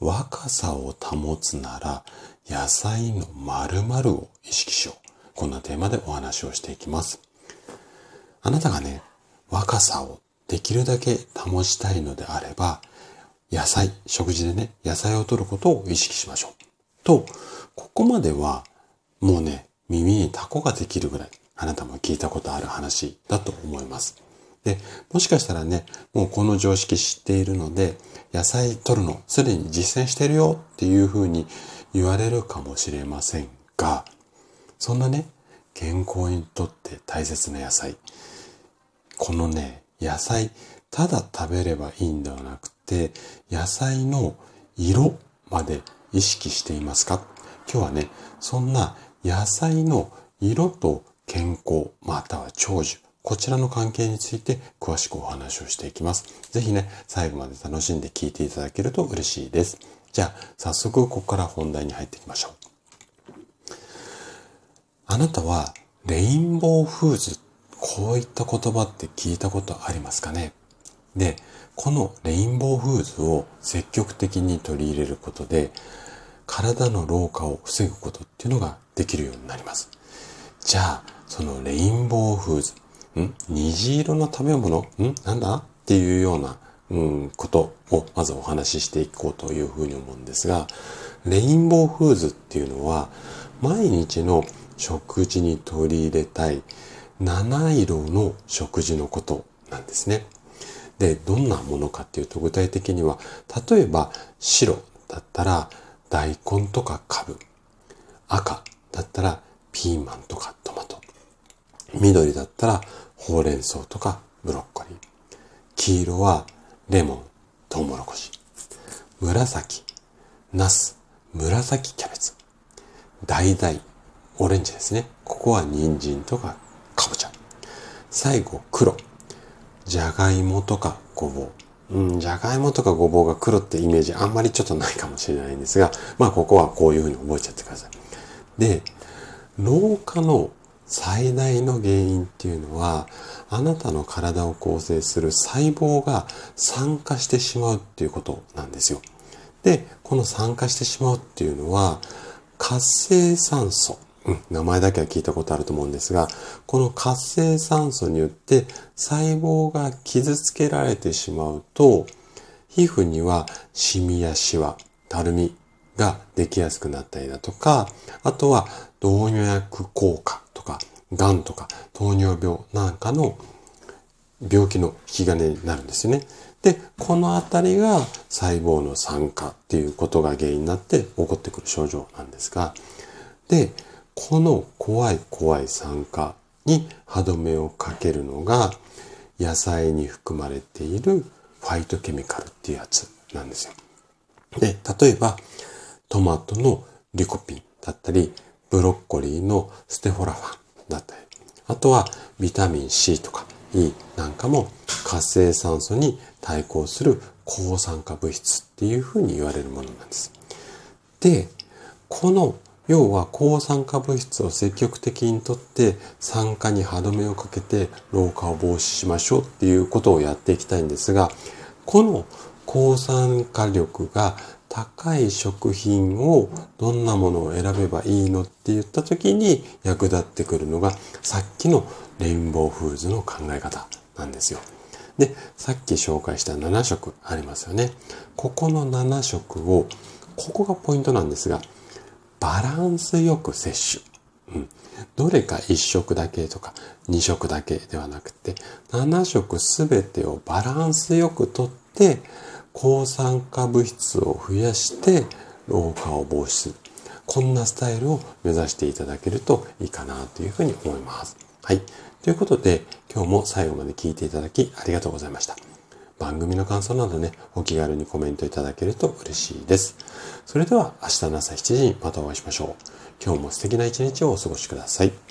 若さを保つなら野菜の〇〇を意識しよう。こんなテーマでお話をしていきます。あなたがね、若さをできるだけ保ちたいのであれば、野菜、食事でね、野菜を摂ることを意識しましょう。と、ここまではもうね、耳にタコができるぐらい、あなたも聞いたことある話だと思います。で、もしかしたらね、もうこの常識知っているので、野菜取るのすでに実践してるよっていうふうに言われるかもしれませんが、そんなね、健康にとって大切な野菜。このね、野菜、ただ食べればいいんではなくて、野菜の色まで意識していますか？今日はね、そんな野菜の色と健康、または長寿、こちらの関係について詳しくお話をしていきます。ぜひね、最後まで楽しんで聞いていただけると嬉しいです。じゃあ、早速ここから本題に入っていきましょう。あなたは、レインボーフーズ、こういった言葉って聞いたことありますかね？で、このレインボーフーズを積極的に取り入れることで、体の老化を防ぐことっていうのができるようになります。じゃあ、そのレインボーフーズ、ん？虹色の食べ物？ん？なんだ？っていうような、うん、ことをまずお話ししていこうというふうに思うんですが、レインボーフーズっていうのは、毎日の食事に取り入れたい七色の食事のことなんですね。で、どんなものかっていうと具体的には、例えば白だったら大根とかカブ、赤だったらピーマンとかトマト、緑だったらほうれん草とかブロッコリー。黄色はレモン、トウモロコシ。紫、ナス、紫キャベツ。橙、オレンジですね。ここは人参とかかぼちゃ。最後、黒。じゃがいもとかごぼう。うん、じゃがいもとかごぼうが黒ってイメージあんまりちょっとないかもしれないんですが、まあここはこういうふうに覚えちゃってください。で、老化の最大の原因っていうのは、あなたの体を構成する細胞が酸化してしまうっていうことなんですよ。で、この酸化してしまうっていうのは、活性酸素。うん、名前だけは聞いたことあると思うんですが、この活性酸素によって細胞が傷つけられてしまうと、皮膚にはシミやシワ、たるみができやすくなったりだとか、あとは動脈硬化とか、癌とか糖尿病なんかの病気の引き金になるんですよね。で、このあたりが細胞の酸化っていうことが原因になって起こってくる症状なんですが、で、この怖い怖い酸化に歯止めをかけるのが野菜に含まれているファイトケミカルっていうやつなんですよ。で、例えばトマトのリコピンだったり、ブロッコリーのステフォラファンだったり、あとはビタミン C とか E なんかも活性酸素に対抗する抗酸化物質っていうふうに言われるものなんです。で、この要は抗酸化物質を積極的にとって酸化に歯止めをかけて老化を防止しましょうっていうことをやっていきたいんですが、この抗酸化力が高い食品をどんなものを選べばいいのって言った時に役立ってくるのがさっきのレインボーフーズの考え方なんですよ。で、さっき紹介した7色ありますよね。ここの7色を、ここがポイントなんですが、バランスよく摂取。うん。どれか1色だけとか2色だけではなくて、7色すべてをバランスよくとって、抗酸化物質を増やして老化を防止する。こんなスタイルを目指していただけるといいかなというふうに思います。はい。ということで、今日も最後まで聞いていただきありがとうございました。番組の感想などね、お気軽にコメントいただけると嬉しいです。それでは明日の朝7時にまたお会いしましょう。今日も素敵な一日をお過ごしください。